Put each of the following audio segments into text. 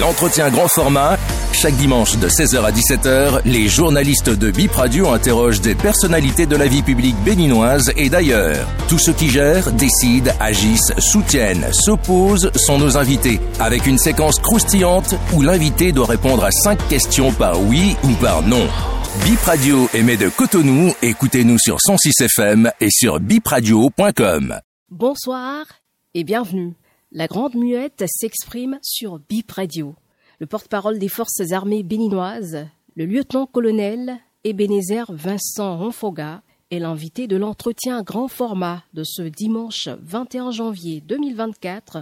L'entretien grand format, chaque dimanche de 16h à 17h, les journalistes de Bip Radio interrogent des personnalités de la vie publique béninoise et d'ailleurs. Tous ceux qui gèrent, décident, agissent, soutiennent, s'opposent sont nos invités, avec une séquence croustillante où l'invité doit répondre à cinq questions par oui ou par non. Bip Radio émet de Cotonou, écoutez-nous sur 106 FM et sur bipradio.com. Bonsoir et bienvenue. La Grande Muette s'exprime sur Bip Radio. Le porte-parole des forces armées béninoises, le lieutenant-colonel Ebenezer Vincent Ronfoga, est l'invité de l'entretien grand format de ce dimanche 21 janvier 2024.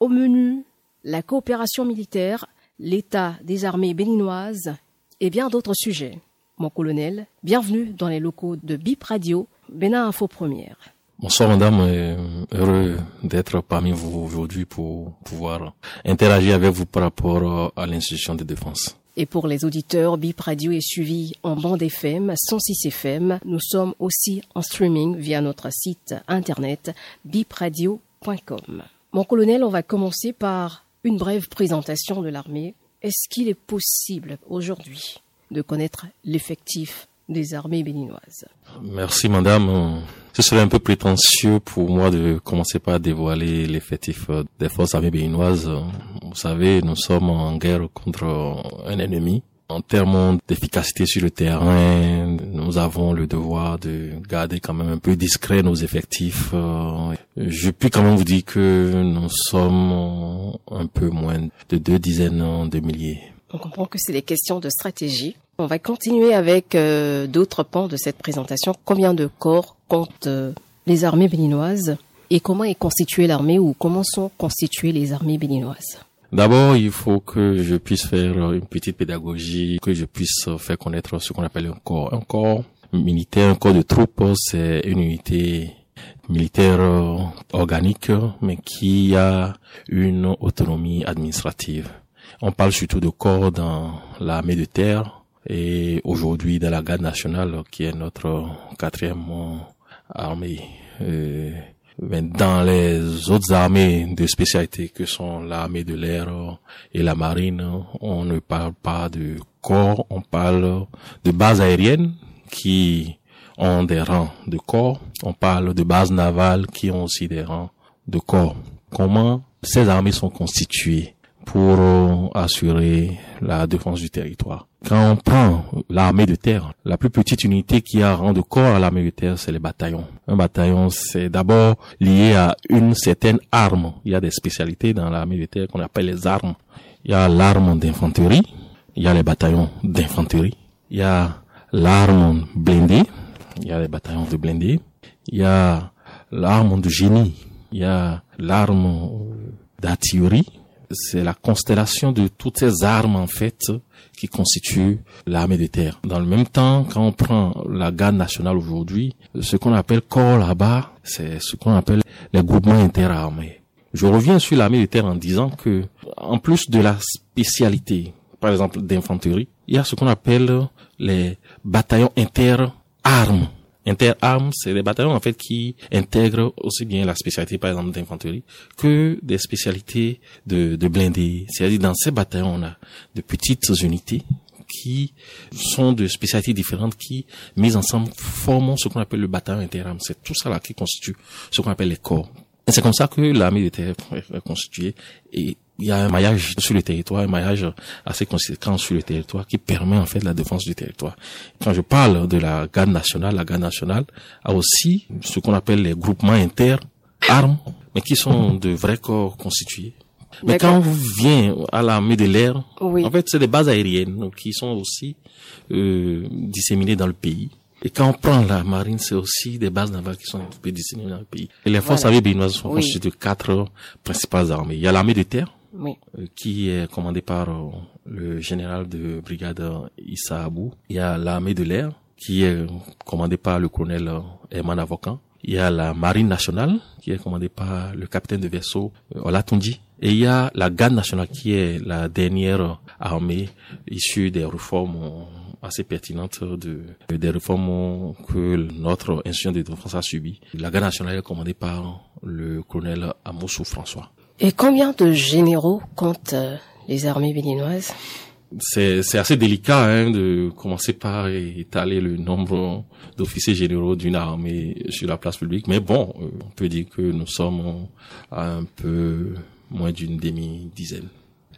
Au menu, la coopération militaire, l'état des armées béninoises et bien d'autres sujets. Mon colonel, bienvenue dans les locaux de BIP Radio, Bénin Info Première. Bonsoir madame, heureux d'être parmi vous aujourd'hui pour pouvoir interagir avec vous par rapport à l'institution de défense. Et pour les auditeurs, BIP Radio est suivi en bande FM, 106 FM. Nous sommes aussi en streaming via notre site internet bipradio.com. Mon colonel, on va commencer par une brève présentation de l'armée. Est-ce qu'il est possible aujourd'hui de connaître l'effectif des armées béninoises Merci madame. Ce serait un peu prétentieux pour moi de commencer par dévoiler l'effectif des forces armées béninoises. Vous savez, nous sommes en guerre contre un ennemi. En termes d'efficacité sur le terrain, nous avons le devoir de garder quand même un peu discret nos effectifs. Je puis quand même vous dire que nous sommes un peu moins de deux dizaines de milliers. On comprend que c'est des questions de stratégie. On va continuer avec euh, d'autres pans de cette présentation. Combien de corps comptent euh, les armées béninoises et comment est constituée l'armée ou comment sont constituées les armées béninoises? D'abord, il faut que je puisse faire une petite pédagogie, que je puisse faire connaître ce qu'on appelle un corps. Un corps militaire, un corps de troupes, c'est une unité militaire organique, mais qui a une autonomie administrative. On parle surtout de corps dans l'armée de terre, et aujourd'hui dans la garde nationale qui est notre quatrième armée. Euh, dans les autres armées de spécialité que sont l'armée de l'air et la marine, on ne parle pas de corps, on parle de bases aériennes qui ont des rangs de corps, on parle de bases navales qui ont aussi des rangs de corps. Comment ces armées sont constituées? Pour assurer la défense du territoire quand on prend l'armée de terre, la plus petite unité qui a rang de corps à l'armée de terre, c'est les bataillons. Un bataillon, c'est d'abord lié à une certaine arme. Il y a des spécialités dans l'armée de terre qu'on appelle les armes. Il y a l'arme d'infanterie, il y a les bataillons d'infanterie, il y a l'arme blindée, il y a les bataillons de blindés, il y a l'arme de génie, il y a l'arme d'artillerie, c'est la constellation de toutes ces armes en fait qui constituent l'armée de terre. Dans le même temps, quand on prend la garde nationale aujourd'hui, ce qu'on appelle corps là-bas, c'est ce qu'on appelle les groupements interarmés. Je reviens sur l'armée de terre en disant que, en plus de la spécialité, par exemple d'infanterie, il y a ce qu'on appelle les bataillons interarmes Interarmes, c'est des bataillons en fait qui intègrent aussi bien la spécialité par exemple d'infanterie que des spécialités de, de blindés. C'est-à-dire dans ces bataillons on a de petites unités qui sont de spécialités différentes qui, mises ensemble, forment ce qu'on appelle le bataillon interarmes. C'est tout ça là qui constitue ce qu'on appelle les corps. Et c'est comme ça que l'armée était constituée et il y a un maillage sur le territoire, un maillage assez conséquent sur le territoire qui permet en fait la défense du territoire. Quand je parle de la garde nationale, la garde nationale a aussi ce qu'on appelle les groupements inter-armes, mais qui sont de vrais corps constitués. Mais quand on vient à l'armée de l'air, en fait, c'est des bases aériennes qui sont aussi euh, disséminées dans le pays. Et quand on prend la marine, c'est aussi des bases navales qui sont disséminées dans le pays. Et les forces armées béninoises sont constituées de quatre principales armées. Il y a l'armée de terre, oui. Euh, qui est commandé par euh, le général de brigade Issa Abou. Il y a l'armée de l'air, qui est commandée par le colonel Herman Avocan. Il y a la marine nationale, qui est commandée par le capitaine de vaisseau euh, Olatundi. Et il y a la garde nationale, qui est la dernière armée issue des réformes assez pertinentes de, des réformes que notre institution de défense a subi. La garde nationale est commandée par le colonel Amosou François. Et combien de généraux comptent euh, les armées béninoises? C'est assez délicat hein, de commencer par étaler le nombre d'officiers généraux d'une armée sur la place publique, mais bon, euh, on peut dire que nous sommes à un peu moins d'une demi-dizaine.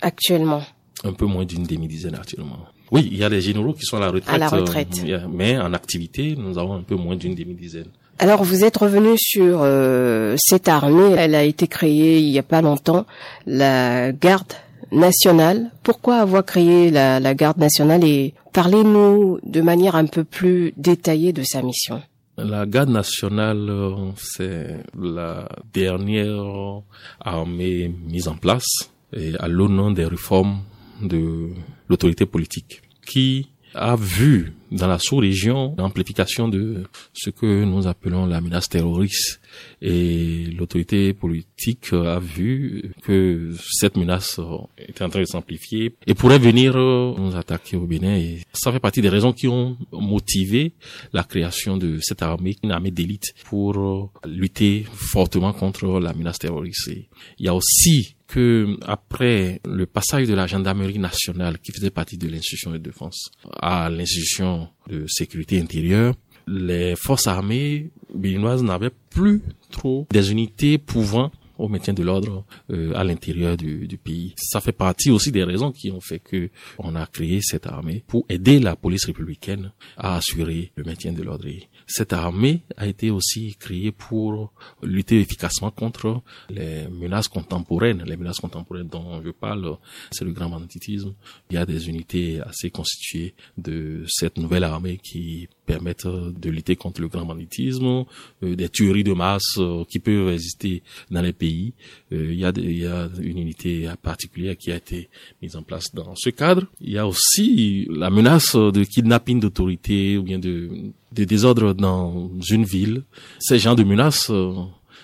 Actuellement? Un peu moins d'une demi-dizaine actuellement. Oui, il y a des généraux qui sont à la retraite. À la retraite. Euh, mais en activité, nous avons un peu moins d'une demi-dizaine. Alors vous êtes revenu sur euh, cette armée, elle a été créée il n'y a pas longtemps, la garde nationale. Pourquoi avoir créé la, la garde nationale et parlez-nous de manière un peu plus détaillée de sa mission. La garde nationale, euh, c'est la dernière armée mise en place et à l'au des réformes de l'autorité politique qui a vu dans la sous-région l'amplification de ce que nous appelons la menace terroriste et l'autorité politique a vu que cette menace était en train de s'amplifier et pourrait venir nous attaquer au Bénin et ça fait partie des raisons qui ont motivé la création de cette armée, une armée d'élite pour lutter fortement contre la menace terroriste. il y a aussi que après le passage de la gendarmerie nationale qui faisait partie de l'institution de défense à l'institution de sécurité intérieure, les forces armées béninoises n'avaient plus trop des unités pouvant au maintien de l'ordre euh, à l'intérieur du, du, pays. Ça fait partie aussi des raisons qui ont fait que on a créé cette armée pour aider la police républicaine à assurer le maintien de l'ordre. Cette armée a été aussi créée pour lutter efficacement contre les menaces contemporaines. Les menaces contemporaines dont je parle, c'est le grand banditisme. Il y a des unités assez constituées de cette nouvelle armée qui permettent de lutter contre le grand banditisme, euh, des tueries de masse euh, qui peuvent exister dans les pays. Euh, il, y a, il y a une unité particulière qui a été mise en place dans ce cadre. Il y a aussi la menace de kidnapping d'autorité ou bien de, de désordre dans une ville. Ces gens de menaces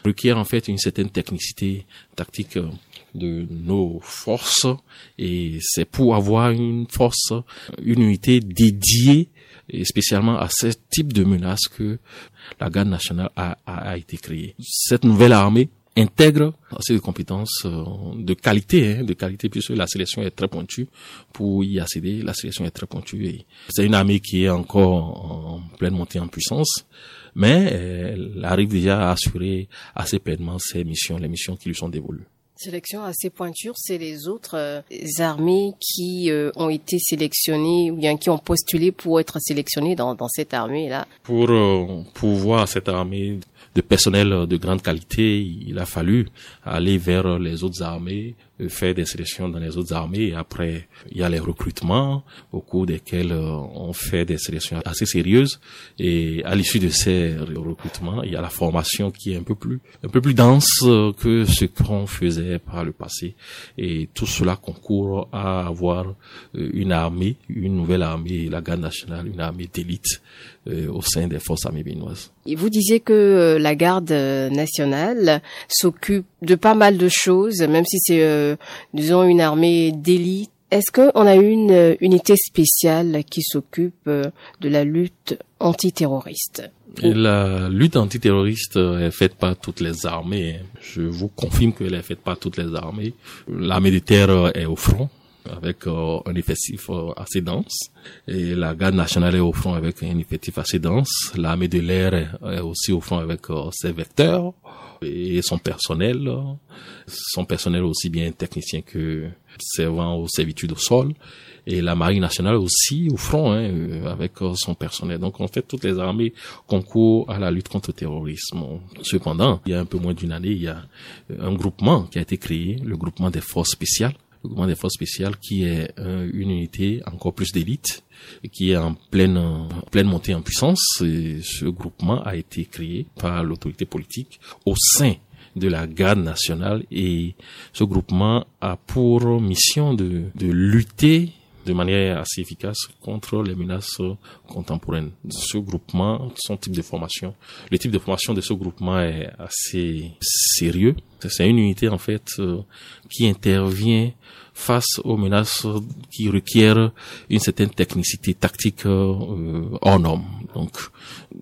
requièrent en fait une certaine technicité tactique de nos forces et c'est pour avoir une force, une unité dédiée et spécialement à ce type de menace que la garde nationale a, a, été créée. Cette nouvelle armée intègre assez de compétences euh, de qualité, hein, de qualité puisque la sélection est très pointue pour y accéder. La sélection est très pointue c'est une armée qui est encore en pleine montée en puissance, mais elle arrive déjà à assurer assez pleinement ses missions, les missions qui lui sont dévolues. Sélection assez pointure, c'est les autres euh, armées qui euh, ont été sélectionnées ou bien qui ont postulé pour être sélectionnées dans, dans cette armée-là. Pour euh, pouvoir cette armée de personnel de grande qualité, il a fallu aller vers les autres armées, faire des sélections dans les autres armées. Et après, il y a les recrutements au cours desquels euh, on fait des sélections assez sérieuses. Et à l'issue de ces recrutements, il y a la formation qui est un peu plus, un peu plus dense euh, que ce qu'on faisait par le passé. Et tout cela concourt à avoir une armée, une nouvelle armée, la garde nationale, une armée d'élite au sein des forces armées béninoises. Vous disiez que la garde nationale s'occupe de pas mal de choses, même si c'est euh, disons une armée d'élite. Est-ce qu'on a une euh, unité spéciale qui s'occupe euh, de la lutte antiterroriste? La lutte antiterroriste est faite par toutes les armées. Je vous confirme qu'elle est faite par toutes les armées. L'armée de terre est au front avec un effectif assez dense et la garde nationale est au front avec un effectif assez dense. L'armée de l'air est aussi au front avec ses vecteurs et son personnel, son personnel aussi bien technicien que servant aux servitudes au sol, et la marine nationale aussi au front hein, euh, avec son personnel. Donc en fait, toutes les armées concourent à la lutte contre le terrorisme. Cependant, il y a un peu moins d'une année, il y a un groupement qui a été créé, le groupement des forces spéciales, le groupement des forces spéciales qui est une unité encore plus d'élite qui est en pleine, pleine montée en puissance. Ce groupement a été créé par l'autorité politique au sein de la garde nationale et ce groupement a pour mission de, de lutter de manière assez efficace contre les menaces contemporaines. Ce groupement, son type de formation, le type de formation de ce groupement est assez sérieux. C'est une unité en fait euh, qui intervient face aux menaces qui requièrent une certaine technicité tactique euh, hors norme. Donc,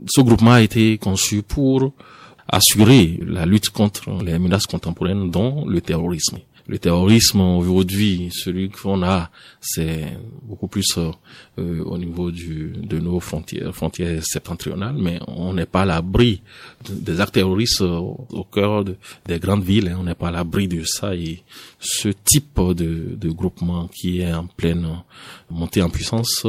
ce groupement a été conçu pour assurer la lutte contre les menaces contemporaines, dont le terrorisme. Le terrorisme aujourd'hui, celui qu'on a, c'est beaucoup plus euh, euh, au niveau du, de nos frontières, frontières septentrionales, mais on n'est pas à l'abri des actes terroristes au cœur des grandes villes. Hein. on n'est pas à l'abri de ça. Et ce type de, de groupement qui est en pleine montée en puissance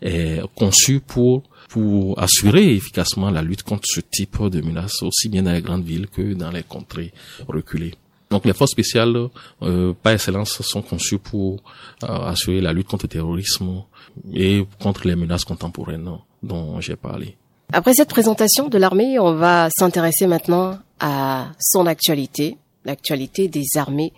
est conçu pour pour assurer efficacement la lutte contre ce type de menaces, aussi bien dans les grandes villes que dans les contrées reculées. Donc les forces spéciales, euh, par excellence, sont conçues pour euh, assurer la lutte contre le terrorisme et contre les menaces contemporaines dont j'ai parlé. Après cette présentation de l'armée, on va s'intéresser maintenant à son actualité, l'actualité des armées.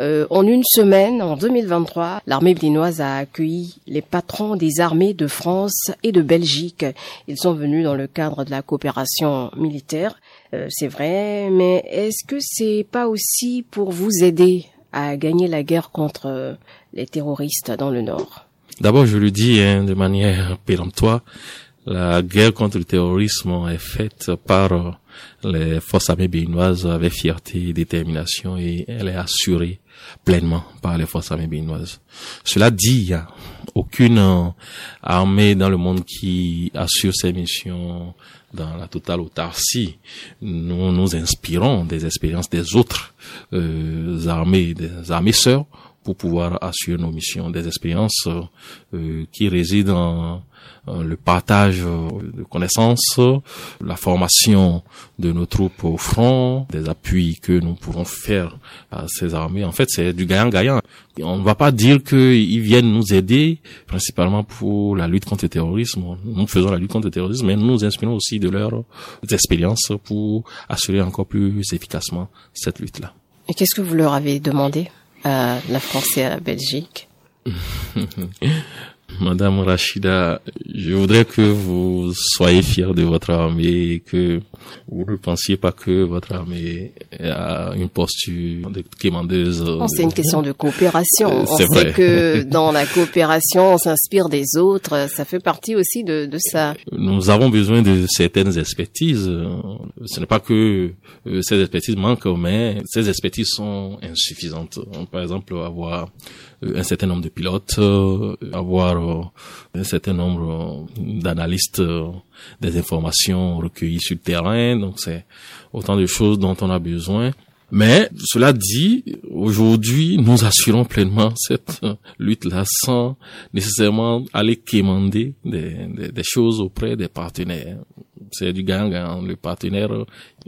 Euh, en une semaine, en 2023, l'armée béninoise a accueilli les patrons des armées de France et de Belgique. Ils sont venus dans le cadre de la coopération militaire. Euh, c'est vrai, mais est-ce que c'est pas aussi pour vous aider à gagner la guerre contre les terroristes dans le Nord? D'abord, je le dis hein, de manière péremptoire, la guerre contre le terrorisme est faite par les forces armées béninoises avec fierté et détermination et elle est assurée pleinement par les forces armées béninoises. Cela dit, il n'y a aucune armée dans le monde qui assure ses missions dans la totale autarcie. Nous nous inspirons des expériences des autres euh, armées, des armées sœurs, pour pouvoir assurer nos missions, des expériences euh, qui résident en euh, le partage euh, de connaissances, la formation de nos troupes au front, des appuis que nous pouvons faire à ces armées. En fait, c'est du gagnant-gagnant. On ne va pas dire qu'ils viennent nous aider, principalement pour la lutte contre le terrorisme. Nous faisons la lutte contre le terrorisme, mais nous nous inspirons aussi de leurs expériences pour assurer encore plus efficacement cette lutte-là. Et qu'est-ce que vous leur avez demandé à la France et à la Belgique? Madame Rachida, je voudrais que vous soyez fiers de votre armée et que vous ne pensiez pas que votre armée a une posture de quémandeuse. Oh, c'est une question de coopération. Euh, on sait que dans la coopération, on s'inspire des autres. Ça fait partie aussi de, de ça. Nous avons besoin de certaines expertises. Ce n'est pas que euh, ces expertises manquent, mais ces expertises sont insuffisantes. Par exemple, avoir un certain nombre de pilotes, euh, avoir euh, un certain nombre euh, d'analystes des informations recueillies sur le terrain. Donc c'est autant de choses dont on a besoin. Mais cela dit, aujourd'hui, nous assurons pleinement cette lutte-là sans nécessairement aller quémander des, des, choses auprès des partenaires c'est du gagnant-gagnant. Le partenaire,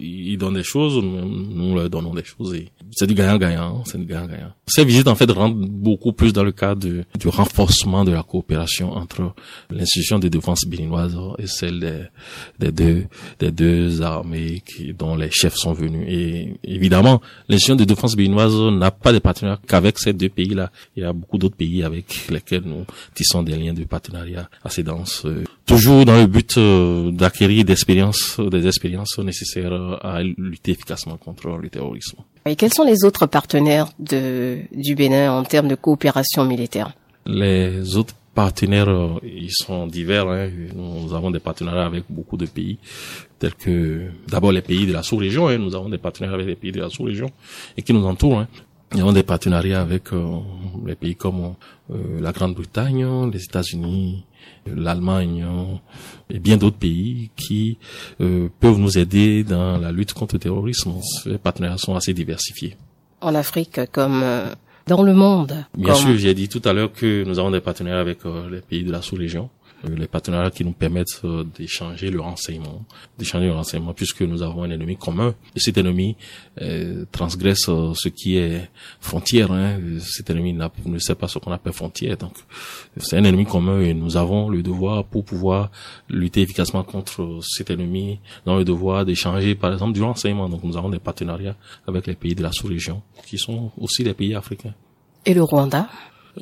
il donne des choses, nous leur donnons des choses. C'est du gagnant-gagnant, c'est du gagnant-gagnant. Ces visites, en fait, rentrent beaucoup plus dans le cadre du renforcement de la coopération entre l'institution de défense béninoise et celle des, deux, armées qui, dont les chefs sont venus. Et évidemment, l'institution de défense béninoise n'a pas de partenaire qu'avec ces deux pays-là. Il y a beaucoup d'autres pays avec lesquels nous tissons des liens de partenariat assez denses. Toujours dans le but euh, d'acquérir des expériences, des expériences nécessaires à lutter efficacement contre le terrorisme. Et quels sont les autres partenaires de, du Bénin en termes de coopération militaire? Les autres partenaires, euh, ils sont divers. Hein. Nous avons des partenariats avec beaucoup de pays, tels que d'abord les pays de la sous-région. Hein. Nous avons des partenaires avec les pays de la sous-région et qui nous entourent. Hein. Nous avons des partenariats avec euh, les pays comme euh, la Grande-Bretagne, les États-Unis, l'Allemagne et bien d'autres pays qui euh, peuvent nous aider dans la lutte contre le terrorisme. Les partenariats sont assez diversifiés. En Afrique comme euh, dans le monde. Bien sûr, j'ai dit tout à l'heure que nous avons des partenaires avec euh, les pays de la sous-région. Euh, les partenariats qui nous permettent euh, d'échanger le renseignement, d'échanger le renseignement puisque nous avons un ennemi commun. Et cet ennemi euh, transgresse ce qui est frontière. Hein. Cet ennemi ne sait pas ce qu'on appelle frontière. Donc c'est un ennemi commun et nous avons le devoir pour pouvoir lutter efficacement contre cet ennemi, dans le devoir d'échanger par exemple du renseignement. Donc nous avons des partenariats avec les pays de la sous-région qui sont aussi des pays africains. Et le Rwanda?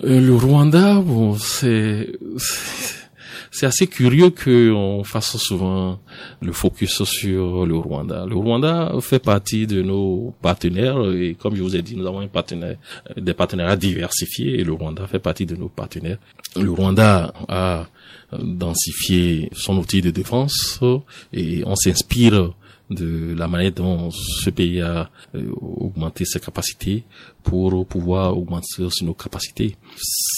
Le Rwanda, bon, c'est c'est assez curieux qu'on fasse souvent le focus sur le Rwanda. Le Rwanda fait partie de nos partenaires et comme je vous ai dit, nous avons un partenaire, des partenariats diversifiés et le Rwanda fait partie de nos partenaires. Le Rwanda a densifié son outil de défense et on s'inspire de la manière dont ce pays a euh, augmenté ses capacités pour pouvoir augmenter aussi nos capacités.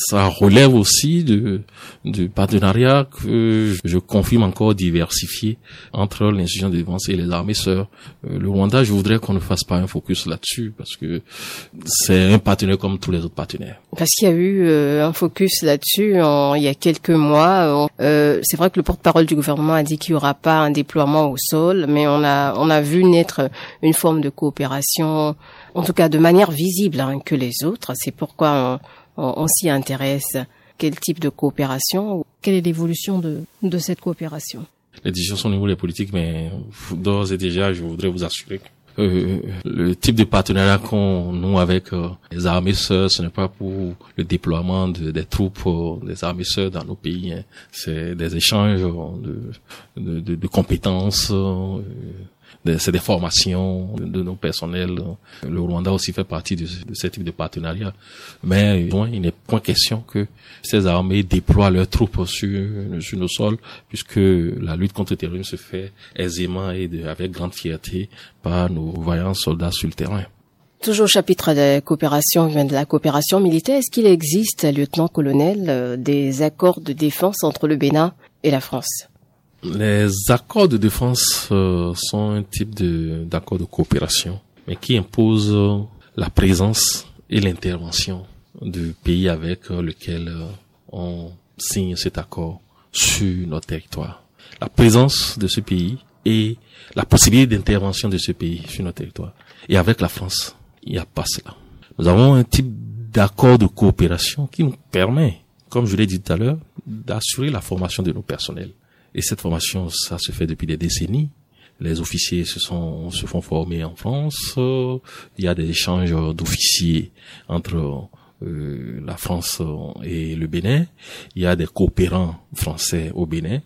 Ça relève aussi de, de partenariats que je confirme encore diversifiés entre l'institution de défense et les armées sœurs. Euh, le Rwanda, je voudrais qu'on ne fasse pas un focus là-dessus parce que c'est un partenaire comme tous les autres partenaires. Parce qu'il y a eu euh, un focus là-dessus il y a quelques mois. Euh, c'est vrai que le porte-parole du gouvernement a dit qu'il n'y aura pas un déploiement au sol, mais on a on a vu naître une forme de coopération en tout cas de manière visible hein, que les autres. C'est pourquoi on, s'y intéresse. Quel type de coopération Quelle est l'évolution de, de cette coopération? Les décisions sont au niveau des politiques, mais d'ores et déjà, je voudrais vous assurer que euh, le type de partenariat qu'on noue avec euh, les armées sœurs, ce n'est pas pour le déploiement des troupes euh, des armées sœurs dans nos pays. Hein. C'est des échanges de, de, de, de compétences, c'est des formations de, nos personnels. Le Rwanda aussi fait partie de, ce type de partenariat. Mais il n'est point question que ces armées déploient leurs troupes sur, sur nos sols, puisque la lutte contre le terrorisme se fait aisément et avec grande fierté par nos vaillants soldats sur le terrain. Toujours au chapitre de coopération, de la coopération militaire, est-ce qu'il existe, lieutenant-colonel, euh, des accords de défense entre le Bénin et la France? Les accords de défense euh, sont un type de d'accord de coopération, mais qui impose euh, la présence et l'intervention du pays avec euh, lequel on signe cet accord sur notre territoire. La présence de ce pays et la possibilité d'intervention de ce pays sur notre territoire. Et avec la France, il n'y a pas cela. Nous avons un type d'accord de coopération qui nous permet, comme je l'ai dit tout à l'heure, d'assurer la formation de nos personnels et cette formation, ça se fait depuis des décennies. Les officiers se sont se font former en France. Il y a des échanges d'officiers entre euh, la France et le Bénin. Il y a des coopérants français au Bénin.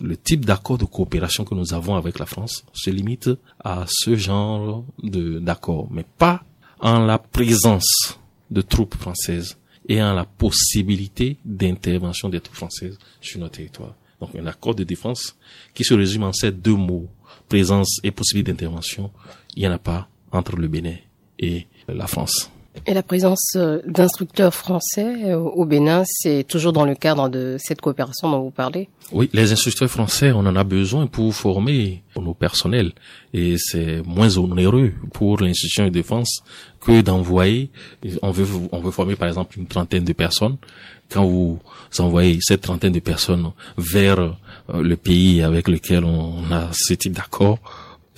Le type d'accord de coopération que nous avons avec la France se limite à ce genre d'accord, mais pas en la présence de troupes françaises et en la possibilité d'intervention des troupes françaises sur notre territoire. Donc un accord de défense qui se résume en ces deux mots, présence et possibilité d'intervention, il n'y en a pas entre le Bénin et la France. Et la présence euh, d'instructeurs français euh, au Bénin, c'est toujours dans le cadre de cette coopération dont vous parlez? Oui, les instructeurs français, on en a besoin pour former nos personnels. Et c'est moins onéreux pour l'institution de défense que d'envoyer, on veut, on veut former par exemple une trentaine de personnes. Quand vous envoyez cette trentaine de personnes vers euh, le pays avec lequel on a ce type d'accord,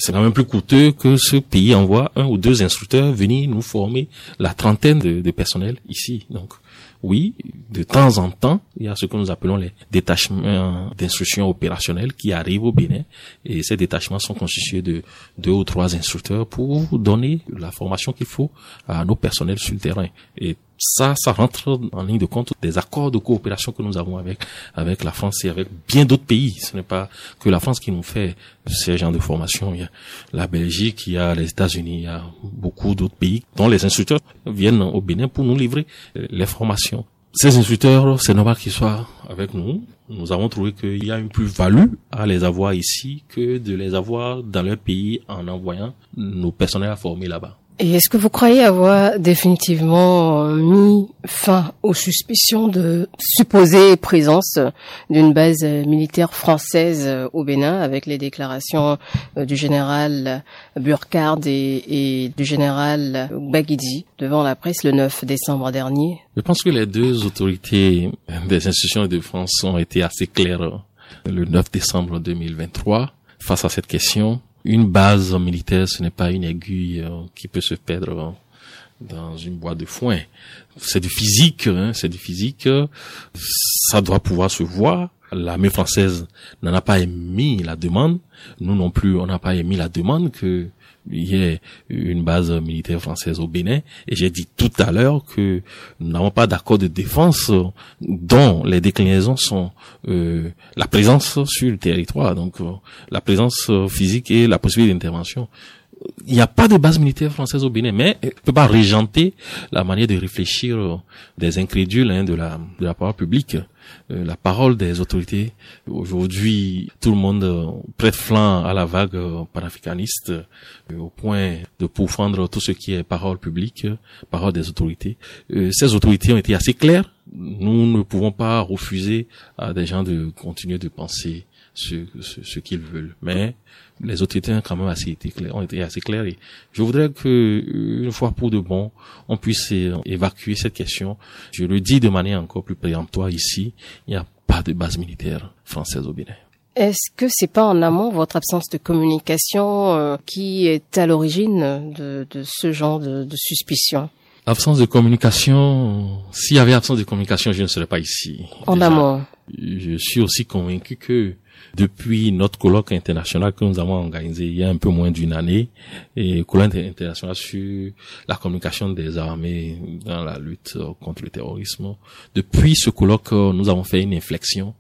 c'est quand même plus coûteux que ce pays envoie un ou deux instructeurs venir nous former la trentaine de, de personnels ici. Donc, oui, de temps en temps, il y a ce que nous appelons les détachements d'instruction opérationnelle qui arrivent au Bénin. Et ces détachements sont constitués de deux ou trois instructeurs pour donner la formation qu'il faut à nos personnels sur le terrain. Ça, ça rentre en ligne de compte des accords de coopération que nous avons avec avec la France et avec bien d'autres pays. Ce n'est pas que la France qui nous fait ces genres de formation. Il y a la Belgique, il y a les États-Unis, il y a beaucoup d'autres pays dont les instructeurs viennent au Bénin pour nous livrer les formations. Ces instructeurs, c'est normal qu'ils soient avec nous. Nous avons trouvé qu'il y a une plus-value à les avoir ici que de les avoir dans leur pays en envoyant nos personnels à former là-bas. Et est-ce que vous croyez avoir définitivement mis fin aux suspicions de supposée présence d'une base militaire française au Bénin avec les déclarations du général Burkhardt et, du général Baguidi devant la presse le 9 décembre dernier? Je pense que les deux autorités des institutions de France ont été assez claires le 9 décembre 2023 face à cette question une base militaire, ce n'est pas une aiguille euh, qui peut se perdre dans une boîte de foin. C'est du physique, hein, c'est du physique. Ça doit pouvoir se voir. L'armée française n'en a pas émis la demande. Nous non plus, on n'a pas émis la demande que il y a une base militaire française au Bénin. Et j'ai dit tout à l'heure que nous n'avons pas d'accord de défense dont les déclinaisons sont euh, la présence sur le territoire, donc euh, la présence physique et la possibilité d'intervention. il n'y a pas de base militaire française au Bénin, mais ne peut pas régenter la manière de réfléchir des incrédules hein, de la de la parole publique, la parole des autorités. Aujourd'hui, tout le monde euh, prête flanc à la vague euh, panafricaniste au point de pourfendre tout ce qui est parole publique, parole des autorités. ces autorités ont été assez claires. Nous ne pouvons pas refuser à des gens de continuer de penser ce, ce, ce qu'ils veulent. Mais les autorités ont quand même assez été clairs, ont été assez clairs. Et je voudrais que, une fois pour de bon, on puisse évacuer cette question. Je le dis de manière encore plus péremptoire ici, il n'y a pas de base militaire française au Bénin. Est-ce que c'est pas en amont votre absence de communication euh, qui est à l'origine de, de, ce genre de, de suspicion? Absence de communication. S'il y avait absence de communication, je ne serais pas ici. En amont. Je suis aussi convaincu que depuis notre colloque international que nous avons organisé il y a un peu moins d'une année, et colloque international sur la communication des armées dans la lutte contre le terrorisme. Depuis ce colloque, nous avons fait une inflexion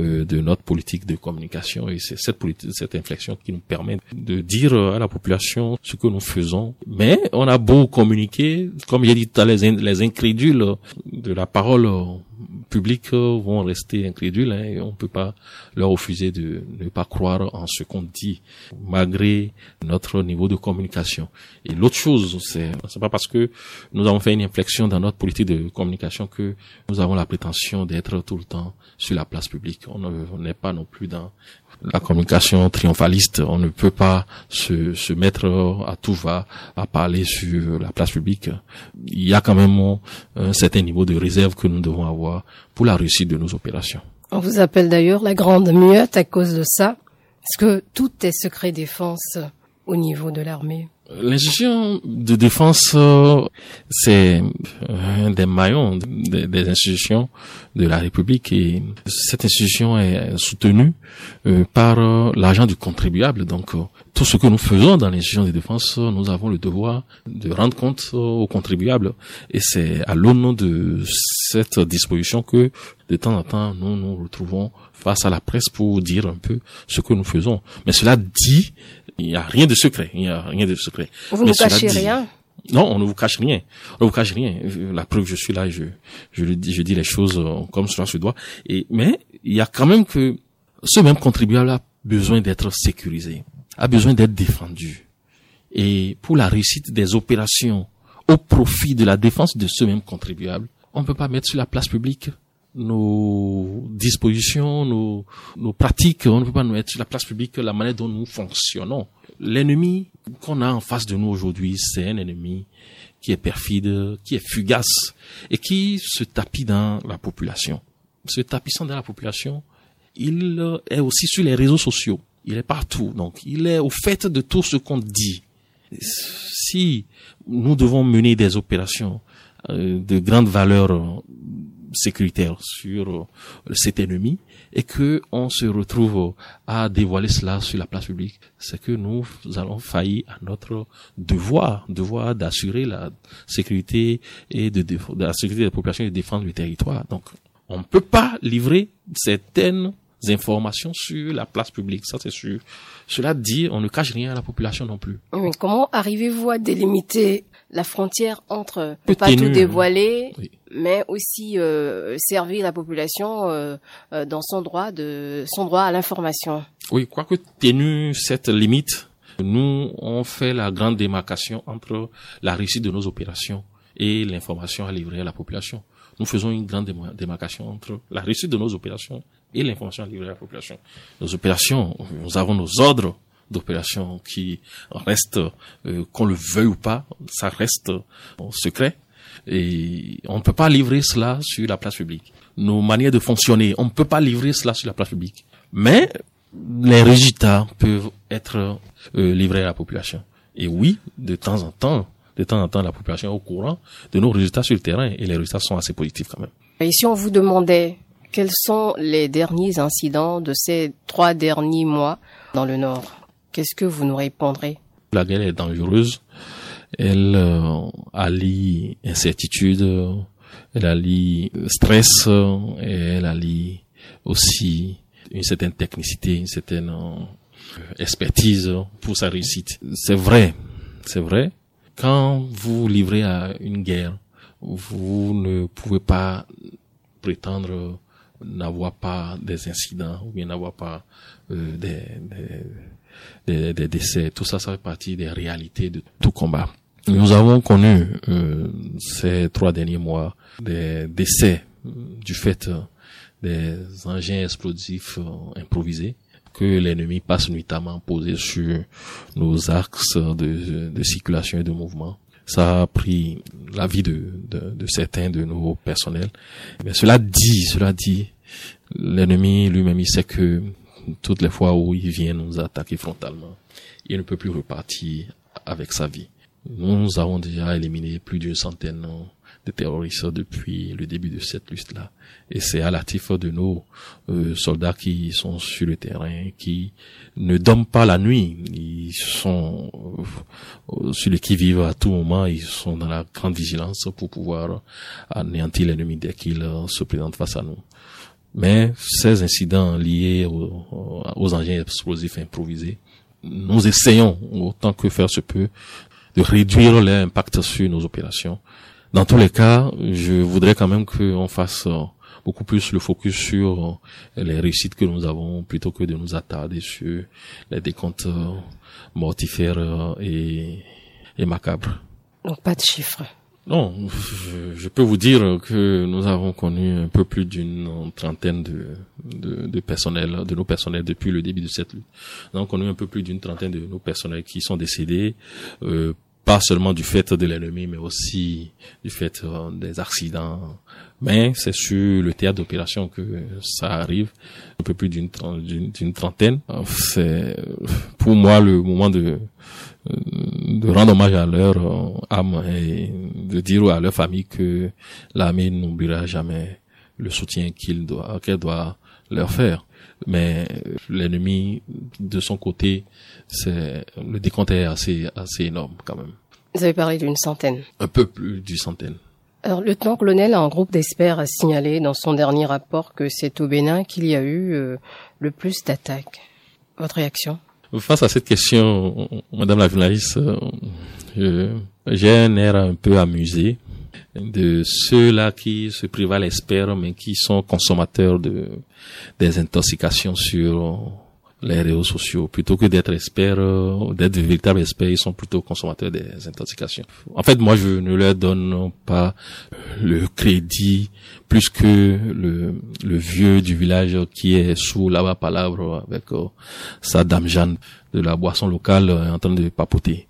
euh, de notre politique de communication et c'est cette politique, cette inflexion qui nous permet de dire à la population ce que nous faisons. Mais on a beau communiquer, comme j'ai dit tout à les incrédules de la parole publics vont rester incrédules hein, et on peut pas leur refuser de ne pas croire en ce qu'on dit malgré notre niveau de communication. Et l'autre chose, c'est c'est pas parce que nous avons fait une inflexion dans notre politique de communication que nous avons la prétention d'être tout le temps sur la place publique. On n'est pas non plus dans la communication triomphaliste. On ne peut pas se, se mettre à tout va à parler sur la place publique. Il y a quand même un certain niveau de réserve que nous devons avoir pour la réussite de nos opérations. On vous appelle d'ailleurs la grande muette à cause de ça. Est-ce que tout est secret défense au niveau de l'armée? L'institution de défense, euh, c'est un des maillons des, institutions de la République et cette institution est soutenue euh, par euh, l'argent du contribuable. Donc, tout ce que nous faisons dans l'institution de défense, nous avons le devoir de rendre compte aux contribuables. Et c'est à l'aune de cette disposition que, de temps en temps, nous nous retrouvons face à la presse pour dire un peu ce que nous faisons. Mais cela dit, il n'y a rien de secret. Il n'y a rien de secret. Vous ne cachez rien non, on ne vous cache rien. On ne vous cache rien. La preuve, je suis là, je, je le dis, je dis les choses euh, comme cela se doit. Et, mais, il y a quand même que ce même contribuable a besoin d'être sécurisé, a besoin d'être défendu. Et pour la réussite des opérations au profit de la défense de ce même contribuable, on ne peut pas mettre sur la place publique nos dispositions, nos, nos pratiques, on ne peut pas nous mettre sur la place publique la manière dont nous fonctionnons. L'ennemi qu'on a en face de nous aujourd'hui, c'est un ennemi qui est perfide, qui est fugace et qui se tapit dans la population. Se tapissant dans la population, il est aussi sur les réseaux sociaux. Il est partout. Donc, il est au fait de tout ce qu'on dit. Si nous devons mener des opérations euh, de grande valeur sécuritaire sur euh, cet ennemi et que on se retrouve à dévoiler cela sur la place publique, c'est que nous allons faillir à notre devoir, devoir d'assurer la sécurité et de, de, la sécurité des populations et de défendre le territoire. Donc, on ne peut pas livrer certaines informations sur la place publique, ça c'est sûr. Cela dit, on ne cache rien à la population non plus. Mais comment arrivez-vous à délimiter la frontière entre ne pas tout dévoiler, mais aussi euh, servir la population euh, euh, dans son droit de son droit à l'information. Oui, quoique tenu cette limite, nous on fait la grande démarcation entre la réussite de nos opérations et l'information à livrer à la population. Nous faisons une grande démarcation entre la réussite de nos opérations et l'information à livrer à la population. Nos opérations, nous avons nos ordres d'opération qui restent, euh, qu'on le veuille ou pas, ça reste secret. Et on ne peut pas livrer cela sur la place publique. Nos manières de fonctionner, on ne peut pas livrer cela sur la place publique. Mais les résultats peuvent être euh, livrés à la population. Et oui, de temps en temps, de temps en temps, la population est au courant de nos résultats sur le terrain et les résultats sont assez positifs quand même. Et si on vous demandait quels sont les derniers incidents de ces trois derniers mois dans le Nord Qu'est-ce que vous nous répondrez? La guerre est dangereuse. Elle euh, allie incertitude, elle allie stress, et elle allie aussi une certaine technicité, une certaine expertise pour sa réussite. C'est vrai, c'est vrai. Quand vous livrez à une guerre, vous ne pouvez pas prétendre n'avoir pas des incidents ou bien n'avoir pas euh, des, des, des, décès. Tout ça, ça fait partie des réalités de tout combat. Nous avons connu euh, ces trois derniers mois des décès euh, du fait euh, des engins explosifs improvisés que l'ennemi passe nuitamment posé sur nos axes de, de, circulation et de mouvement. Ça a pris la vie de, de, de certains de nos personnels. Mais cela dit, cela dit, l'ennemi lui-même, il sait que toutes les fois où il vient nous attaquer frontalement, il ne peut plus repartir avec sa vie. Nous avons déjà éliminé plus d'une centaine de terroristes depuis le début de cette liste-là. Et c'est à la tif de nos euh, soldats qui sont sur le terrain, qui ne dorment pas la nuit. Ils sont euh, sur les qui-vivent à tout moment. Ils sont dans la grande vigilance pour pouvoir anéantir l'ennemi dès qu'il se présente face à nous. Mais ces incidents liés aux, aux engins explosifs improvisés, nous essayons autant que faire se peut de réduire l'impact sur nos opérations. Dans tous les cas, je voudrais quand même qu'on fasse euh, beaucoup plus le focus sur euh, les réussites que nous avons plutôt que de nous attarder sur les décomptes euh, mortifères et, et macabres. Donc pas de chiffres. Non, je, peux vous dire que nous avons connu un peu plus d'une trentaine de, de, de, personnels, de nos personnels depuis le début de cette lutte. Nous avons connu un peu plus d'une trentaine de nos personnels qui sont décédés, euh, pas seulement du fait de l'ennemi, mais aussi du fait euh, des accidents. Mais c'est sur le théâtre d'opération que ça arrive, un peu plus d'une d'une trentaine. C'est pour moi le moment de de rendre hommage à leur euh, âme et de dire à leur famille que l'armée n'oubliera jamais le soutien qu'il doit, qu'elle doit leur faire. Mais l'ennemi, de son côté, c'est, le décompte est assez, assez énorme quand même. Vous avez parlé d'une centaine. Un peu plus d'une centaine. Alors, le lieutenant-colonel, un groupe d'experts a signalé dans son dernier rapport que c'est au Bénin qu'il y a eu euh, le plus d'attaques. Votre réaction? Face à cette question, Madame la journaliste, euh, j'ai un air un peu amusé de ceux-là qui se privent à l'espère, mais qui sont consommateurs de des intoxications sur les réseaux sociaux. Plutôt que d'être experts, euh, d'être véritables experts, ils sont plutôt consommateurs des intoxications. En fait, moi, je ne leur donne pas le crédit plus que le, le vieux du village qui est sous la palabre avec euh, sa dame Jeanne de la boisson locale euh, en train de papoter.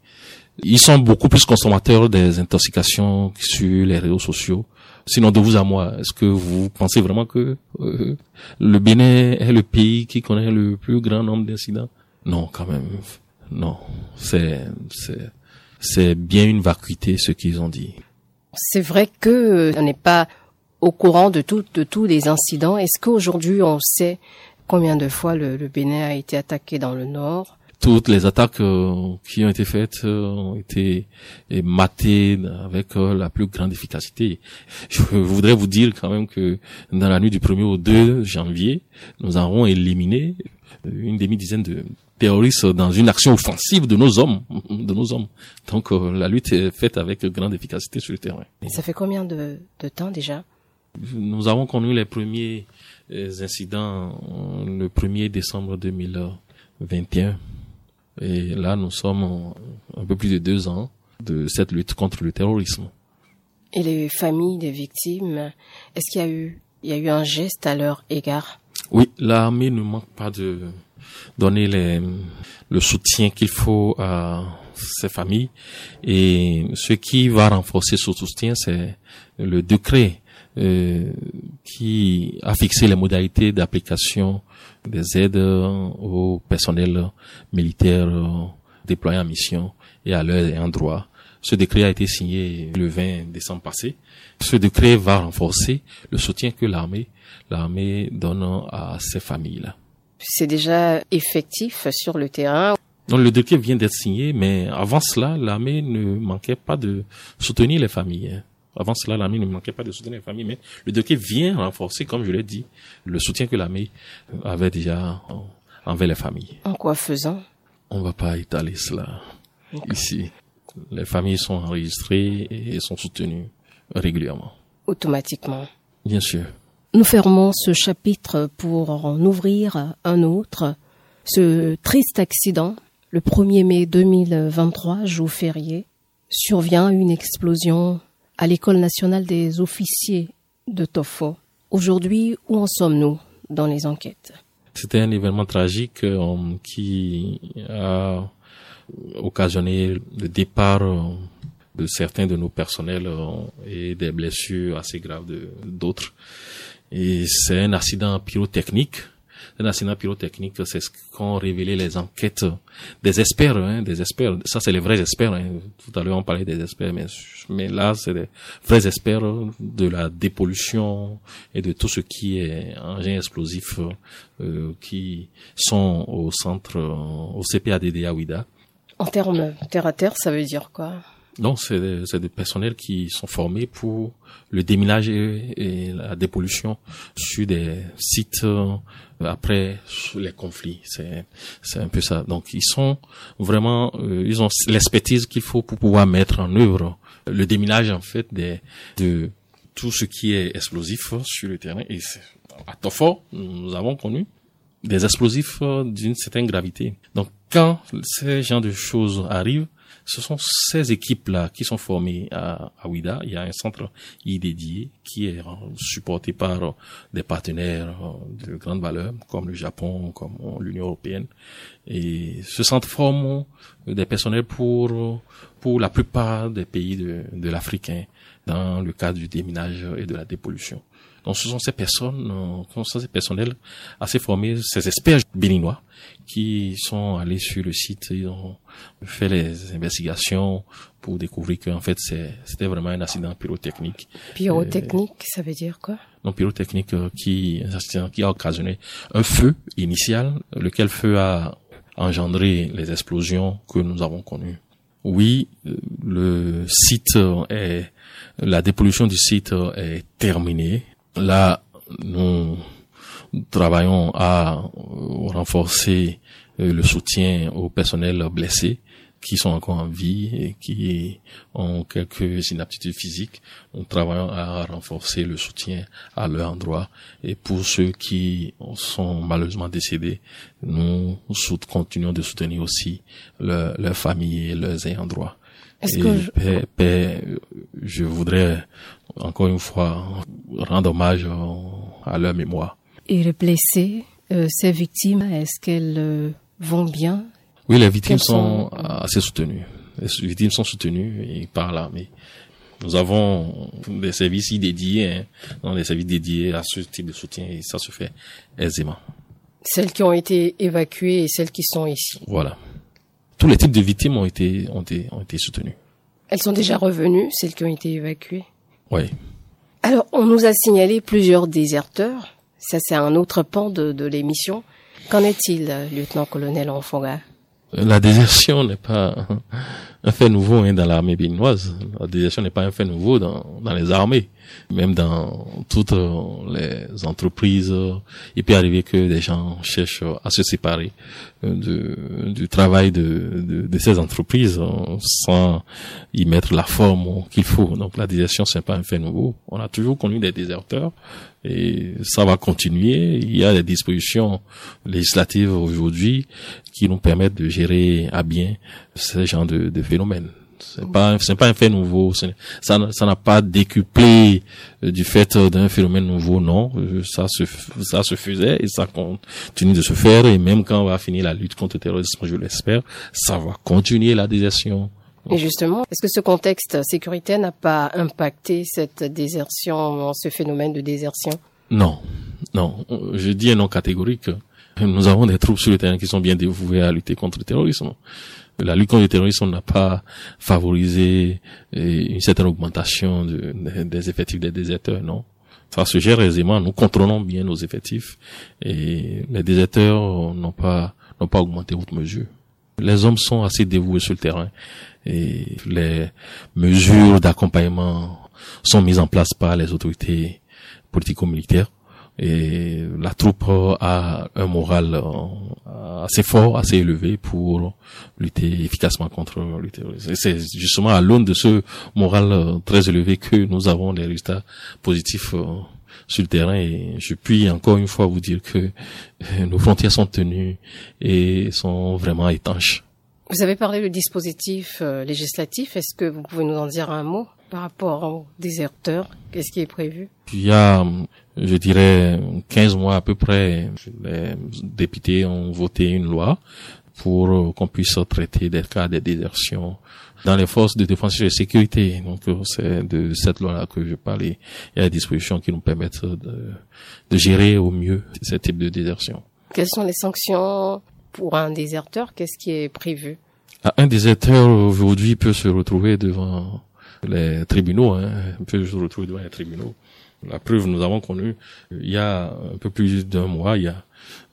Ils sont beaucoup plus consommateurs des intoxications sur les réseaux sociaux Sinon, de vous à moi, est-ce que vous pensez vraiment que euh, le Bénin est le pays qui connaît le plus grand nombre d'incidents? Non, quand même. Non, c'est c'est c'est bien une vacuité ce qu'ils ont dit. C'est vrai que euh, on n'est pas au courant de tout de tous les incidents. Est-ce qu'aujourd'hui on sait combien de fois le, le Bénin a été attaqué dans le nord? Toutes les attaques euh, qui ont été faites euh, ont été matées avec euh, la plus grande efficacité. Je voudrais vous dire quand même que dans la nuit du 1er au 2 janvier, nous avons éliminé une demi-dizaine de terroristes dans une action offensive de nos hommes, de nos hommes. Donc la lutte est faite avec grande efficacité sur le terrain. ça fait combien de, de temps déjà? Nous avons connu les premiers incidents le 1er décembre 2021. Et là, nous sommes un peu plus de deux ans de cette lutte contre le terrorisme. Et les familles des victimes, est-ce qu'il y a eu, il y a eu un geste à leur égard? Oui, l'armée ne manque pas de donner les, le soutien qu'il faut à ces familles. Et ce qui va renforcer ce soutien, c'est le décret qui a fixé les modalités d'application des aides au personnel militaire déployé en mission et à leur endroit. Ce décret a été signé le 20 décembre passé. Ce décret va renforcer le soutien que l'armée l'armée donne à ces familles-là. C'est déjà effectif sur le terrain. Donc le décret vient d'être signé, mais avant cela, l'armée ne manquait pas de soutenir les familles. Avant cela, l'armée ne manquait pas de soutenir les familles, mais le décret vient renforcer, comme je l'ai dit, le soutien que l'armée avait déjà envers les familles. En quoi faisant? On va pas étaler cela ici. Les familles sont enregistrées et sont soutenues régulièrement. Automatiquement. Bien sûr. Nous fermons ce chapitre pour en ouvrir un autre. Ce triste accident, le 1er mai 2023, jour férié, survient une explosion à l'École nationale des officiers de Tofo. Aujourd'hui, où en sommes-nous dans les enquêtes? C'était un événement tragique euh, qui a occasionné le départ euh, de certains de nos personnels euh, et des blessures assez graves de d'autres. Et c'est un accident pyrotechnique. Accident pyrotechnique, c'est ce qu'ont révélé les enquêtes des experts, hein, des experts. Ça, c'est les vrais experts. Hein. Tout à l'heure, on parlait des experts, mais, mais là, c'est les vrais experts de la dépollution et de tout ce qui est engins explosifs euh, qui sont au centre, euh, au CPADD à Ouida. En termes terre à terre, ça veut dire quoi? Non, c'est des, des, personnels qui sont formés pour le déminage et, la dépollution sur des sites euh, après les conflits. C'est un peu ça. Donc ils sont vraiment, euh, ils ont l'expertise qu'il faut pour pouvoir mettre en œuvre le déminage en fait des, de tout ce qui est explosif sur le terrain. Et à Tofor, nous avons connu des explosifs d'une certaine gravité. Donc quand ces genres de choses arrivent, ce sont ces équipes-là qui sont formées à, à Ouida. Il y a un centre y dédié qui est supporté par des partenaires de grande valeur comme le Japon, comme l'Union européenne. Et ce centre forme des personnels pour pour la plupart des pays de, de l'Afrique dans le cadre du déminage et de la dépollution. Donc ce sont ces personnes, euh, ce sont ces personnels assez formés, ces experts béninois qui sont allés sur le site, ils ont fait les investigations pour découvrir qu'en fait c'était vraiment un accident pyrotechnique. Pyrotechnique, euh, ça veut dire quoi? Non, pyrotechnique euh, qui, qui a occasionné un feu initial, lequel feu a engendré les explosions que nous avons connues. Oui, le site est, la dépollution du site est terminée. Là, nous travaillons à renforcer euh, le soutien au personnel blessé qui sont encore en vie et qui ont quelques inaptitudes physiques. Nous travaillons à renforcer le soutien à leur endroit. Et pour ceux qui sont malheureusement décédés, nous continuons de soutenir aussi leurs leur famille et leurs ayants droit. Est-ce que je... je voudrais encore une fois rendre hommage à leur mémoire. Et les blessés, euh, ces victimes, est-ce qu'elles euh, vont bien? Oui, les victimes sont, assez soutenues. Les victimes sont soutenues et par mais nous avons des services dédiés, hein, des services dédiés à ce type de soutien et ça se fait aisément. Celles qui ont été évacuées et celles qui sont ici. Voilà. Tous les types de victimes ont été, ont été, ont été soutenues. Elles sont déjà revenues, celles qui ont été évacuées? Oui. Alors, on nous a signalé plusieurs déserteurs. Ça, c'est un autre pan de, de l'émission. Qu'en est-il, lieutenant-colonel Enfonga La désertion n'est pas un fait nouveau hein, dans l'armée béninoise. La désertion n'est pas un fait nouveau dans, dans les armées. Même dans toutes les entreprises, il peut arriver que des gens cherchent à se séparer de, du travail de, de, de, ces entreprises sans y mettre la forme qu'il faut. Donc la désertion, c'est pas un fait nouveau. On a toujours connu des déserteurs et ça va continuer. Il y a des dispositions législatives aujourd'hui qui nous permettent de gérer à bien ce genre de, de phénomène. C'est pas, c'est pas un fait nouveau. Ça, ça n'a pas décuplé euh, du fait d'un phénomène nouveau, non. Euh, ça se, ça se faisait et ça continue de se faire. Et même quand on va finir la lutte contre le terrorisme, je l'espère, ça va continuer la désertion. Et justement, est-ce que ce contexte sécuritaire n'a pas impacté cette désertion, ce phénomène de désertion? Non, non. Je dis un non catégorique. Nous avons des troupes sur le terrain qui sont bien dévouées à lutter contre le terrorisme la lutte contre le terrorisme n'a pas favorisé eh, une certaine augmentation de, des effectifs des déserteurs, non. Ça se gère aisément. Nous contrôlons bien nos effectifs et les déserteurs n'ont pas n'ont pas augmenté outre mesure. Les hommes sont assez dévoués sur le terrain et les mesures d'accompagnement sont mises en place par les autorités politico-militaires Et la troupe a un moral euh, assez fort, assez élevé pour lutter efficacement contre le terrorisme. Et c'est justement à l'aune de ce moral euh, très élevé que nous avons des résultats positifs euh, sur le terrain et je puis encore une fois vous dire que nos frontières sont tenues et sont vraiment étanches. Vous avez parlé du dispositif législatif. Est-ce que vous pouvez nous en dire un mot? Par rapport aux déserteurs Qu'est-ce qui est prévu? Il y a je dirais 15 mois à peu près, les députés ont voté une loi pour qu'on puisse traiter des cas de désertion dans les forces de défense et de sécurité. Donc c'est de cette loi-là que je parlais. Il y a des dispositions qui nous permettent de, de gérer au mieux ce type de désertion. Quelles sont les sanctions pour un déserteur? Qu'est-ce qui est prévu? Ah, Un déserteur aujourd'hui peut se retrouver devant les tribunaux, hein, peut se retrouver devant les tribunaux. La preuve, nous avons connu il y a un peu plus d'un mois, il y a,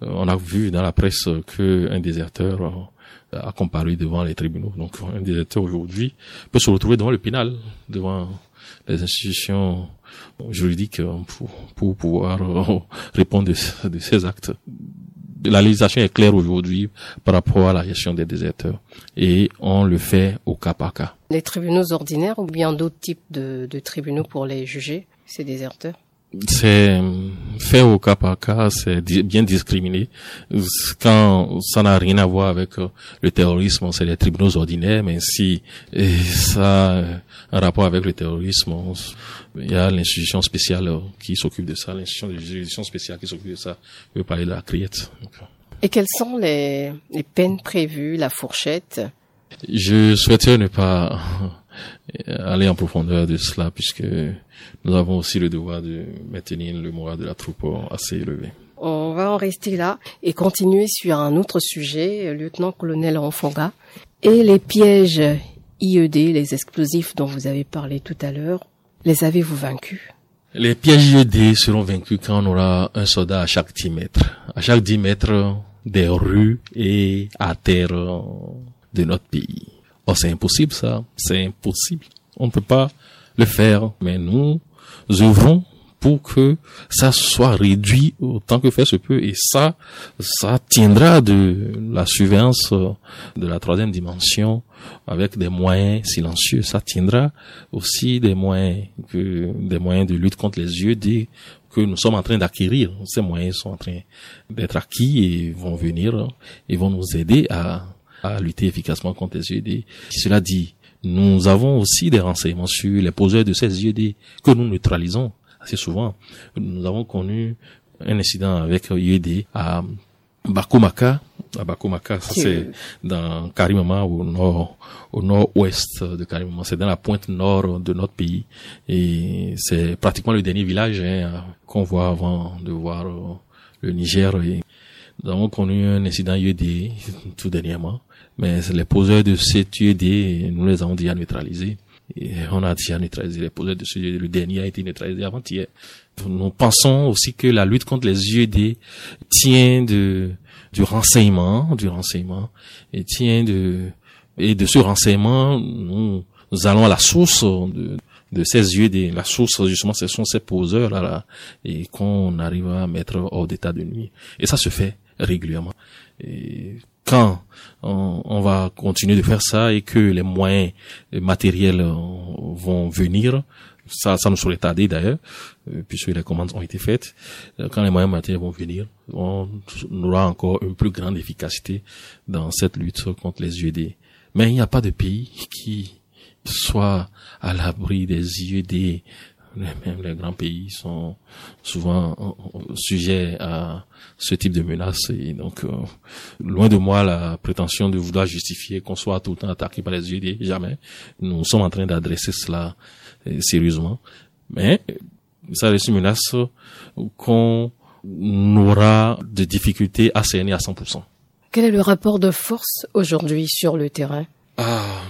euh, on a vu dans la presse qu'un déserteur euh, a comparu devant les tribunaux. Donc un déserteur aujourd'hui peut se retrouver devant le pénal, devant les institutions juridiques pour, pour pouvoir euh, répondre de, de ces actes la législation est claire aujourd'hui par rapport à la gestion des déserteurs et on le fait au cas par cas. Les tribunaux ordinaires ou bien d'autres types de, tribunaux pour les juger ces déserteurs? C'est fait au cas par cas, c'est bien discriminé. Quand ça n'a rien à voir avec euh, le terrorisme, c'est les tribunaux ordinaires, mais si ça a un rapport avec le terrorisme, il y a l'institution spéciale euh, qui s'occupe de ça, l'institution de juridiction spéciale qui s'occupe de ça. Je veux parler de la criette. Et quelles sont les, les peines prévues, la fourchette? Je souhaiterais ne pas aller en profondeur de cela puisque nous avons aussi le devoir de maintenir le moral de la troupe assez élevé. On va en rester là et continuer sur un autre sujet, lieutenant-colonel Enfonga, et les pièges IED, les explosifs dont vous avez parlé tout à l'heure, les avez-vous vaincus? Les pièges IED seront vaincus quand on aura un soldat à chaque 10 mètres. À chaque 10 mètres des rues et à terre de notre pays. Oh, c'est impossible ça, c'est impossible. On ne peut pas le faire, mais nous œuvrons pour que ça soit réduit autant que faire se peut et ça, ça tiendra de la surveillance de la troisième dimension avec des moyens silencieux. Ça tiendra aussi des moyens que, des moyens de lutte contre les yeux dès que nous sommes en train d'acquérir. Ces moyens sont en train d'être acquis et vont venir et vont nous aider à à lutter efficacement contre les IED. Cela dit, nous avons aussi des renseignements sur les poseurs de ces IED que nous neutralisons assez souvent. Nous avons connu un incident avec IED à Bakumaka. À Bakumaka, ça c'est dans Karimama au nord, au nord-ouest de Karimama. C'est dans la pointe nord de notre pays. Et c'est pratiquement le dernier village hein, qu'on voit avant de voir euh, le Niger. Et nous avons connu un incident IED tout dernièrement mais les poseurs de UED, nous les avons déjà neutralisés. Et on a déjà neutralisé les poseurs de UED. Le dernier a été neutralisé avant-hier. Nous pensons aussi que la lutte contre les UED tient de, du renseignement, du renseignement, et tient de, et de ce renseignement, nous, allons à la source de, de ces UED. La source, justement, ce sont ces poseurs là, là et qu'on arrive à mettre hors d'état de nuit. Et ça se fait régulièrement. Quand on, va continuer de faire ça et que les moyens matériels euh, vont venir, ça, ça nous serait tardé d'ailleurs, euh, puisque les commandes ont été faites. Euh, quand les moyens matériels vont venir, on aura encore une plus grande efficacité dans cette lutte contre les UED. Mais il n'y a pas de pays qui soit à l'abri des UED même les grands pays sont souvent sujets à ce type de menaces. Et donc, euh, loin de moi la prétention de vouloir justifier qu'on soit tout le temps attaqué par les UD, jamais. Nous sommes en train d'adresser cela euh, sérieusement. Mais ça reste une menace qu'on aura de difficultés à cerner à 100%. Quel est le rapport de force aujourd'hui sur le terrain? Ah,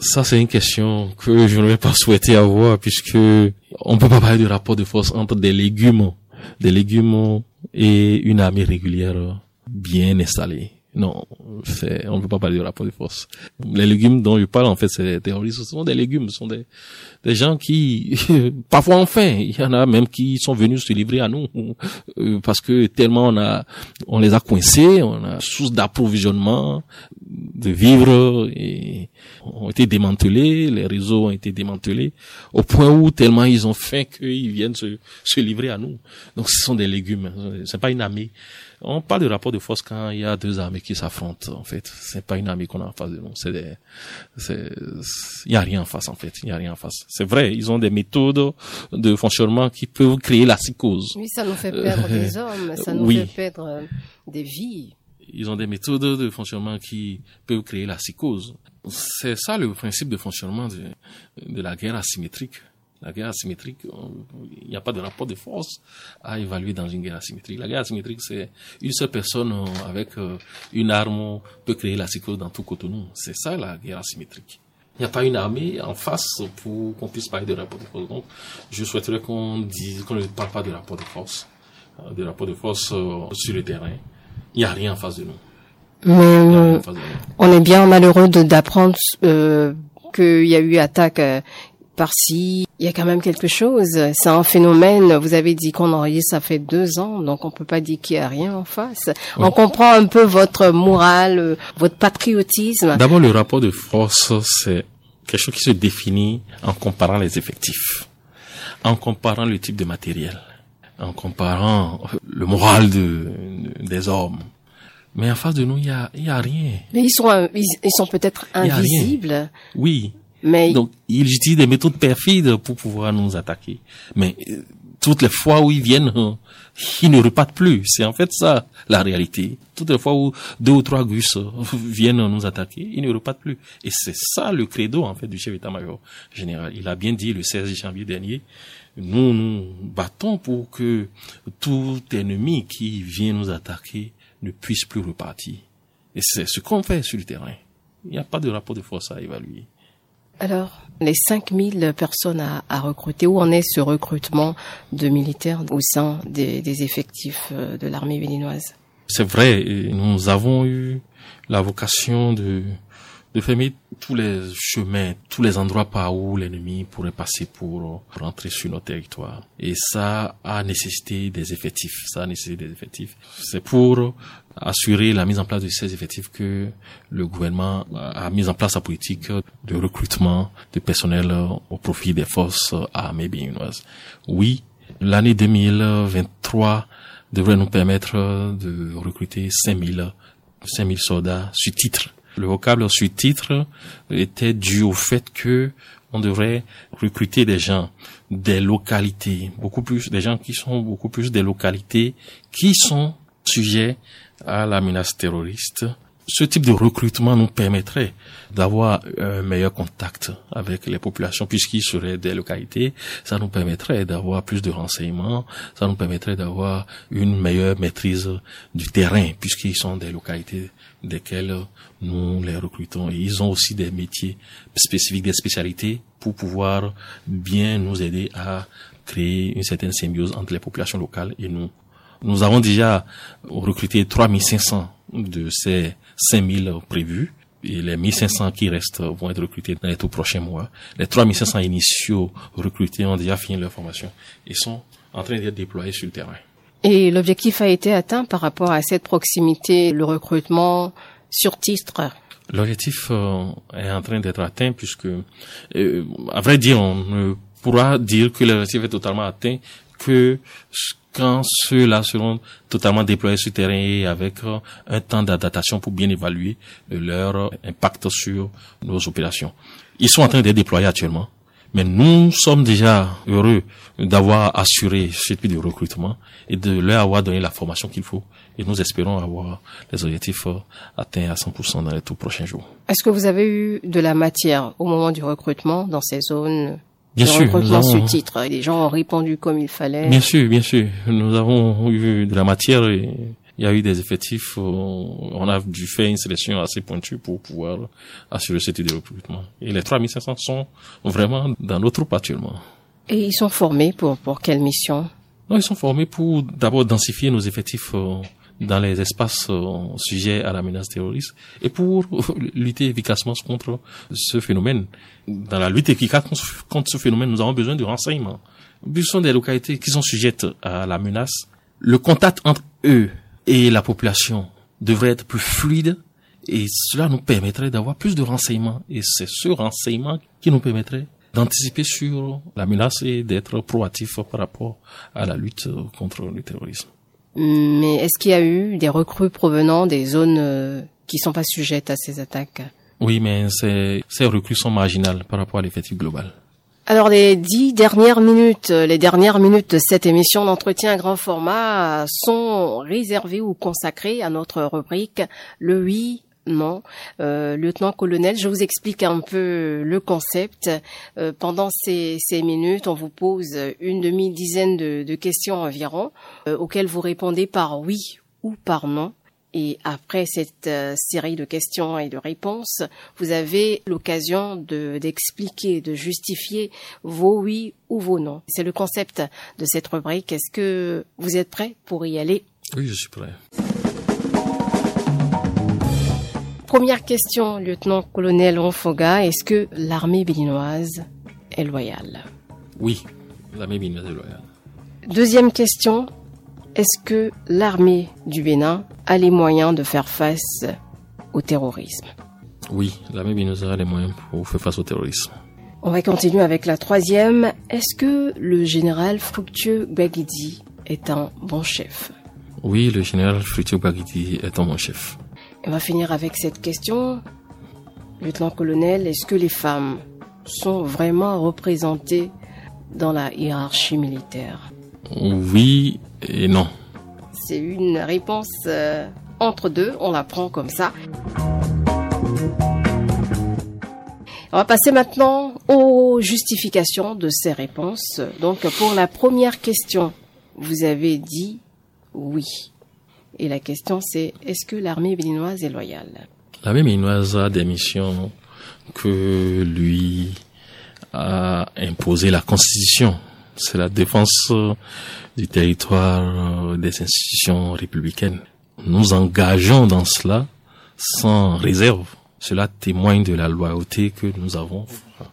ça, c'est une question que je n'aurais pas souhaité avoir puisque on peut pas parler de rapport de force entre des légumes, des légumes et une armée régulière bien installée. Non, c'est, on ne peut pas parler de rapport de force. Les légumes dont je parle, en fait, c'est des terroristes. Ce sont des légumes, ce sont des, des gens qui, parfois enfin, il y en a même qui sont venus se livrer à nous, euh, parce que tellement on a, on les a coincés, on a source d'approvisionnement, de vivre, et ont été démantelés, les réseaux ont été démantelés, au point où tellement ils ont faim qu'ils viennent se, se livrer à nous. Donc ce sont des légumes, c'est pas une armée. On parle de rapport de force quand il y a deux armées qui s'affrontent, en fait. C'est pas une armée qu'on a en face de nous. C'est des, c'est, il y a rien en face, en fait. Il y a rien en face. C'est vrai, ils ont des méthodes de fonctionnement qui peuvent créer la psychose. Oui, ça nous fait perdre des hommes, ça nous fait perdre euh, des vies. Ils ont des méthodes de fonctionnement qui peuvent créer la psychose. C'est ça le principe de fonctionnement de, de la guerre asymétrique. La guerre asymétrique, il n'y a pas de rapport de force à évaluer dans une guerre asymétrique. La guerre asymétrique, c'est une seule personne euh, avec euh, une arme peut créer la psychose dans tout Cotonou. C'est ça la guerre asymétrique. Il n'y a pas une armée en face pour qu'on puisse parler de rapport de force. Donc, je souhaiterais qu'on dise, qu'on ne parle pas de rapport de force, euh, de rapport de force sur le terrain. Il n'y a rien en face de nous. Mais on est bien malheureux d'apprendre euh, qu'il y a eu attaque par-ci. Il y a quand même quelque chose. C'est un phénomène. Vous avez dit qu'on enregistre, ça fait deux ans, donc on peut pas dire qu'il y a rien en face. On comprend un peu votre morale, votre patriotisme. D'abord, le rapport de force, c'est quelque chose qui se définit en comparant les effectifs, en comparant le type de matériel, en comparant le moral de, des hommes. Mais en face de nous, il y a, y a rien. Mais ils sont, ils, sont peut-être invisibles. Oui, donc ils utilisent des méthodes perfides pour pouvoir nous attaquer. Mais euh, toutes les fois où ils viennent, euh, ils ne repartent plus. C'est en fait ça la réalité. Toutes les fois où deux ou trois gus euh, viennent nous attaquer, ils ne repartent plus. Et c'est ça le credo en fait du chef d'état-major général. Il a bien dit le 16 janvier dernier. Nous nous battons pour que tout ennemi qui vient nous attaquer ne puisse plus repartir. Et c'est ce qu'on fait sur le terrain. Il n'y a pas de rapport de force à évaluer. Alors, les 5000 personnes à, recruter, où en est ce recrutement de militaires au sein des, des effectifs euh, de l'armée béninoise? C'est vrai, nous avons eu la vocation de de fermer tous les chemins, tous les endroits par où l'ennemi pourrait passer pour rentrer sur notre territoire. Et ça a nécessité des effectifs. Ça a nécessité des effectifs. C'est pour assurer la mise en place de ces effectifs que le gouvernement a mis en place sa politique de recrutement de personnel au profit des forces armées béninoises. Oui, l'année 2023 devrait nous permettre de recruter 5000 5000 soldats sur titre le vocable sur titre était dû au fait que on devrait recruter des gens des localités, beaucoup plus, des gens qui sont beaucoup plus des localités qui sont sujets à la menace terroriste ce type de recrutement nous permettrait d'avoir un meilleur contact avec les populations puisqu'ils seraient des localités. Ça nous permettrait d'avoir plus de renseignements. Ça nous permettrait d'avoir une meilleure maîtrise du terrain puisqu'ils sont des localités desquelles nous les recrutons. Et ils ont aussi des métiers spécifiques, des spécialités pour pouvoir bien nous aider à créer une certaine symbiose entre les populations locales et nous. Nous avons déjà recruté 3500 de ces 5000 prévus. Et les 1500 qui restent vont être recrutés dans les tout prochains mois. Les 3500 initiaux recrutés ont déjà fini leur formation et sont en train d'être déployés sur le terrain. Et l'objectif a été atteint par rapport à cette proximité, le recrutement sur titre? L'objectif euh, est en train d'être atteint puisque, euh, à vrai dire, on ne pourra dire que l'objectif est totalement atteint que quand ceux-là seront totalement déployés sur terrain et avec euh, un temps d'adaptation pour bien évaluer leur impact sur nos opérations. Ils sont en train d'être déployés actuellement. Mais nous sommes déjà heureux d'avoir assuré ce type de recrutement et de leur avoir donné la formation qu'il faut. Et nous espérons avoir les objectifs euh, atteints à 100% dans les tout prochains jours. Est-ce que vous avez eu de la matière au moment du recrutement dans ces zones Bien sûr, nous avons... titre. Les gens ont répondu comme il fallait. Bien sûr, bien sûr. Nous avons eu de la matière et il y a eu des effectifs. On a dû faire une sélection assez pointue pour pouvoir assurer ce type de recrutement. Et les 3500 sont vraiment dans notre troupe actuellement. Et ils sont formés pour, pour quelle mission? Non, ils sont formés pour d'abord densifier nos effectifs euh, dans les espaces euh, sujets à la menace terroriste et pour lutter efficacement contre ce phénomène. Dans la lutte efficace contre ce phénomène, nous avons besoin de renseignements. Ce sont des localités qui sont sujettes à la menace. Le contact entre eux et la population devrait être plus fluide et cela nous permettrait d'avoir plus de renseignements. Et c'est ce renseignement qui nous permettrait d'anticiper sur la menace et d'être proactif par rapport à la lutte contre le terrorisme. Mais est-ce qu'il y a eu des recrues provenant des zones euh, qui sont pas sujettes à ces attaques? Oui, mais ces, ces recrues sont marginales par rapport à l'effectif global. Alors les dix dernières minutes, les dernières minutes de cette émission d'entretien grand format sont réservées ou consacrées à notre rubrique le oui non, euh, lieutenant-colonel, je vous explique un peu le concept. Euh, pendant ces, ces, minutes, on vous pose une demi-dizaine de, de, questions environ, euh, auxquelles vous répondez par oui ou par non. Et après cette euh, série de questions et de réponses, vous avez l'occasion de d'expliquer, de justifier vos oui ou vos non. C'est le concept de cette rubrique. Est-ce que vous êtes prêt pour y aller? Oui, je suis prêt. Première question, lieutenant-colonel Ronfoga, est-ce que l'armée béninoise est loyale? Oui, l'armée béninoise est loyale. Deuxième question, est-ce que l'armée du Bénin a les moyens de faire face au terrorisme? Oui, l'armée béninoise a les moyens pour faire face au terrorisme. On va continuer avec la troisième. Est-ce que le général Fructueux Baguidi est un bon chef? Oui, le général Fructueux Baguidi est un bon chef. On va finir avec cette question. Lieutenant-colonel, est-ce que les femmes sont vraiment représentées dans la hiérarchie militaire? Oui et non. C'est une réponse euh, entre deux, on la prend comme ça. On va passer maintenant aux justifications de ces réponses. Donc pour la première question, vous avez dit oui. Et la question c'est, est-ce que l'armée béninoise est loyale? L'armée béninoise a des missions que lui a imposé la Constitution. C'est la défense du territoire des institutions républicaines. Nous engageons dans cela sans réserve. Cela témoigne de la loyauté que nous avons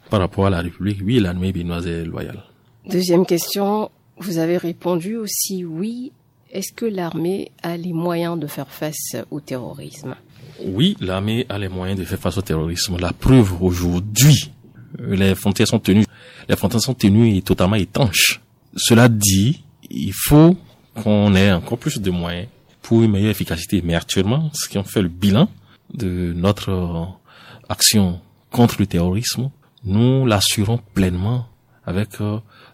par rapport à la République. Oui, l'armée béninoise est loyale. Deuxième question, vous avez répondu aussi oui est-ce que l'armée a les moyens de faire face au terrorisme? Oui, l'armée a les moyens de faire face au terrorisme. La preuve aujourd'hui, les frontières sont tenues. Les frontières sont tenues et totalement étanches. Cela dit, il faut qu'on ait encore plus de moyens pour une meilleure efficacité. Mais actuellement, ce qui ont fait le bilan de notre action contre le terrorisme, nous l'assurons pleinement avec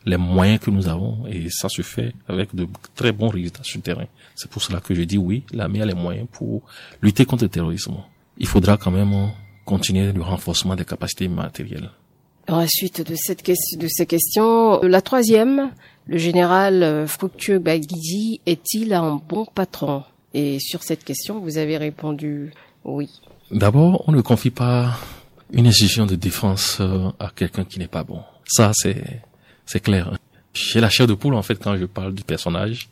les moyens que nous avons et ça se fait avec de très bons résultats sur le terrain. C'est pour cela que je dis oui, l'armée a les moyens pour lutter contre le terrorisme. Il faudra quand même continuer le renforcement des capacités matérielles. Dans la suite de cette question, de ces questions, la troisième, le général Fructueux Baguidi est-il un bon patron? Et sur cette question, vous avez répondu oui. D'abord, on ne confie pas une institution de défense à quelqu'un qui n'est pas bon. Ça, c'est c'est clair. J'ai la chair de poule en fait quand je parle du personnage.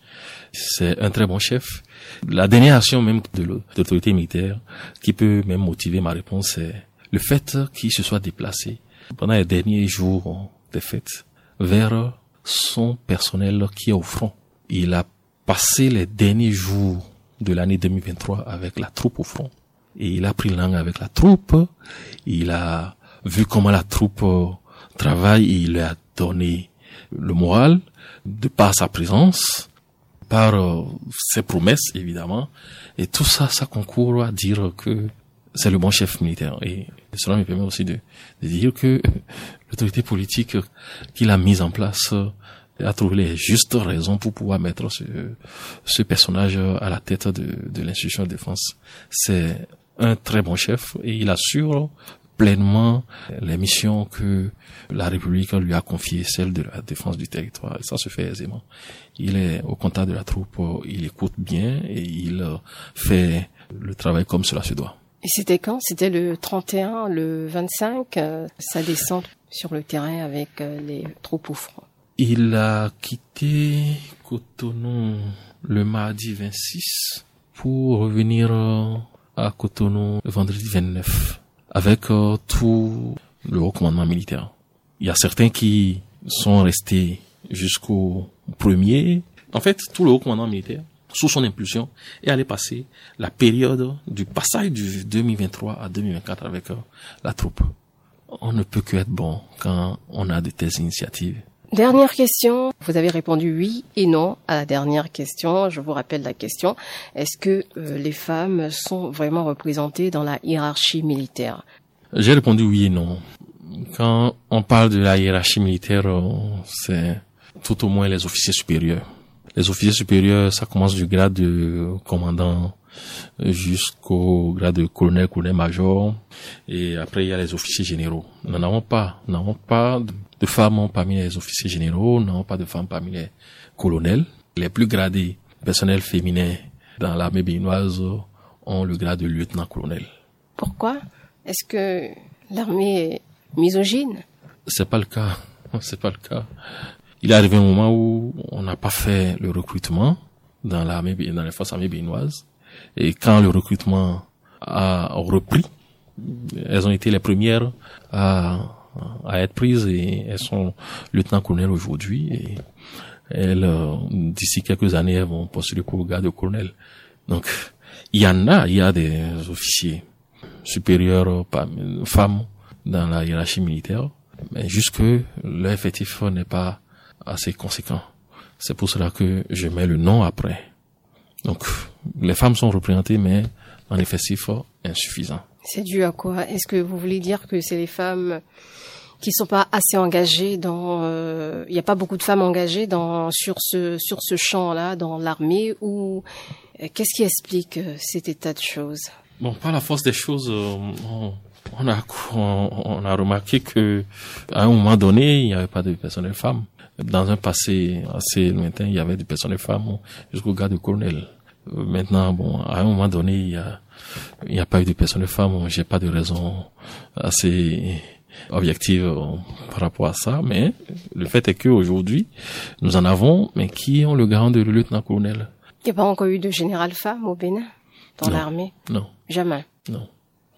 C'est un très bon chef. La dernière action même de l'autorité militaire qui peut même motiver ma réponse, c'est le fait qu'il se soit déplacé pendant les derniers jours des fêtes vers son personnel qui est au front. Il a passé les derniers jours de l'année 2023 avec la troupe au front. Et il a pris langue avec la troupe. Il a vu comment la troupe travaille et il a donné le moral de par sa présence, par euh, ses promesses évidemment, et tout ça, ça concourt à dire que c'est le bon chef militaire. Et cela me permet aussi de, dire que l'autorité politique qu'il a mise en place a trouvé les justes raisons pour pouvoir mettre ce, personnage à la tête de l'institution de défense. C'est un très bon chef et il assure pleinement les missions que la République lui a confiées, celle de la défense du territoire. Et ça se fait aisément. Il est au contact de la troupe, il écoute bien et il fait le travail comme cela se doit. Et c'était quand? C'était le 31, le 25 Ça descend sur le terrain avec les troupes au front. Il a quitté Cotonou le mardi 26 pour revenir euh, à Cotonou le vendredi 29 avec euh, tout le haut commandement militaire. Il y a certains qui sont restés jusqu'au premier. En fait, tout le haut commandement militaire, sous son impulsion, est allé passer la période du passage du 2023 à 2024 avec euh, la troupe. On ne peut que être bon quand on a de telles initiatives. Dernière question. Vous avez répondu oui et non à la dernière question. Je vous rappelle la question. Est-ce que euh, les femmes sont vraiment représentées dans la hiérarchie militaire? J'ai répondu oui et non. Quand on parle de la hiérarchie militaire, euh, c'est tout au moins les officiers supérieurs. Les officiers supérieurs, ça commence du grade de commandant jusqu'au grade de colonel, colonel-major. Et après, il y a les officiers généraux. Nous n'avons pas, nous n'avons pas de femmes parmi les officiers généraux, non pas de femmes parmi les colonels. Les plus gradés personnels féminins dans l'armée béninoise ont le grade de lieutenant-colonel. Pourquoi Est-ce que l'armée est misogyne? C'est pas le cas. C'est pas le cas. Il est arrivé un moment où on n'a pas fait le recrutement dans l'armée, dans les forces armées béninoises. Et quand le recrutement a repris, elles ont été les premières à à être prises et elles sont lieutenant-colonel aujourd'hui et elles, euh, d'ici quelques années, elles vont postuler pour le grade de colonel. Donc, il y en a, il y a des officiers supérieurs, femmes, dans la hiérarchie militaire, mais jusque leur effectif n'est pas assez conséquent. C'est pour cela que je mets le nom après. Donc, les femmes sont représentées, mais en effectif insuffisant. C'est dû à quoi? Est-ce que vous voulez dire que c'est les femmes qui sont pas assez engagées dans euh, il n'y a pas beaucoup de femmes engagées dans sur ce sur ce champ-là dans l'armée ou euh, qu'est-ce qui explique euh, cet état de choses? Bon, par la force des choses on, a on, a remarqué que à un moment donné, il n'y avait pas de personnel femme. Dans un passé assez lointain, il y avait du personnel femme jusqu'au gars de colonel. Maintenant, bon, à un moment donné, il y a il n'y a pas eu de personnes femmes, j'ai pas de raison assez objective euh, par rapport à ça, mais le fait est qu'aujourd'hui, nous en avons, mais qui ont le garant de lieutenant-colonel? Il n'y a pas encore eu de général femme au Bénin, dans l'armée? Non. Jamais. Non.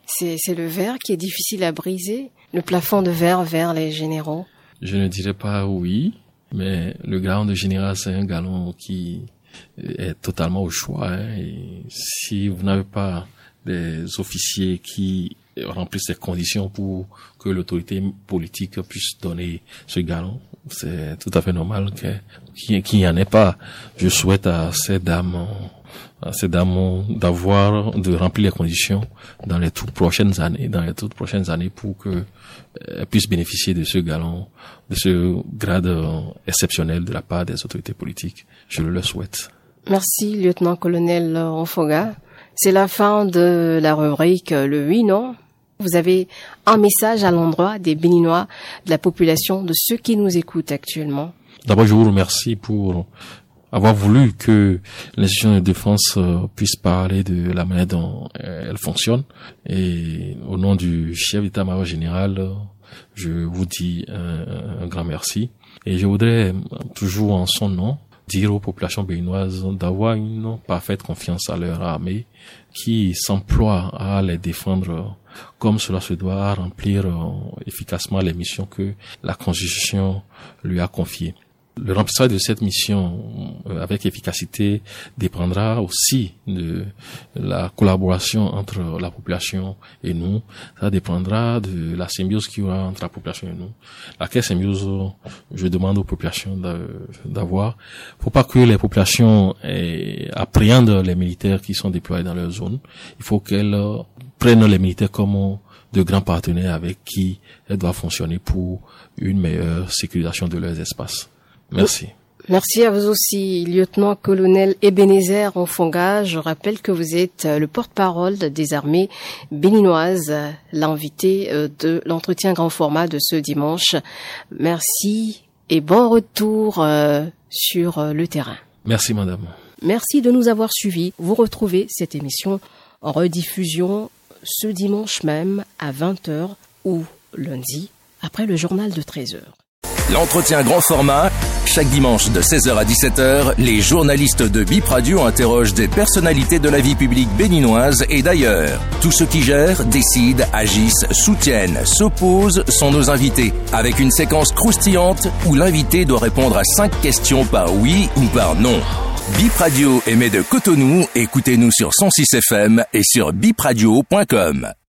C'est, c'est le verre qui est difficile à briser, le plafond de verre vers les généraux. Je ne dirais pas oui, mais le garant de général, c'est un galon qui est totalement au choix. Hein, et si vous n'avez pas des officiers qui remplissent ces conditions pour que l'autorité politique puisse donner ce galon. C'est tout à fait normal qu'il n'y en ait pas. Je souhaite à ces dames, à ces dames d'avoir, de remplir les conditions dans les toutes prochaines années, dans les toutes prochaines années pour que elles puissent bénéficier de ce galon, de ce grade exceptionnel de la part des autorités politiques. Je le souhaite. Merci, lieutenant-colonel Onfoga. C'est la fin de la rubrique Le oui, non. Vous avez un message à l'endroit des Béninois, de la population, de ceux qui nous écoutent actuellement. D'abord, je vous remercie pour avoir voulu que l'institution de défense euh, puisse parler de la manière dont euh, elle fonctionne. Et au nom du chef d'état-major général, je vous dis un, grand merci. Et je voudrais, toujours en son nom, dire aux populations béninoises d'avoir une parfaite confiance à leur armée qui s'emploie à les défendre comme cela se doit, à remplir euh, efficacement les missions que la Constitution lui a confiées. Le remplissage de cette mission euh, avec efficacité dépendra aussi de la collaboration entre la population et nous. Ça dépendra de la symbiose qu'il y aura entre la population et nous. Laquelle symbiose je demande aux populations d'avoir. Faut pas que les populations eh, appréhendent les militaires qui sont déployés dans leur zone. Il faut qu'elles prennent les militaires comme de grands partenaires avec qui elles doivent fonctionner pour une meilleure sécurisation de leurs espaces. Merci. Merci à vous aussi, lieutenant-colonel Ebenezer Onfonga. Je rappelle que vous êtes le porte-parole des armées béninoises, l'invité euh, de l'entretien grand format de ce dimanche. Merci et bon retour euh, sur euh, le terrain. Merci, madame. Merci de nous avoir suivis. Vous retrouvez cette émission en rediffusion ce dimanche même à 20h ou lundi après le journal de 13h. L'entretien grand format, chaque dimanche de 16h à 17h, les journalistes de Bip Radio interrogent des personnalités de la vie publique béninoise et d'ailleurs. Tous ceux qui gèrent, décident, agissent, soutiennent, s'opposent sont nos invités, avec une séquence croustillante où l'invité doit répondre à cinq questions par oui ou par non. Bip Radio émet de Cotonou, écoutez-nous sur 106 FM et sur bipradio.com.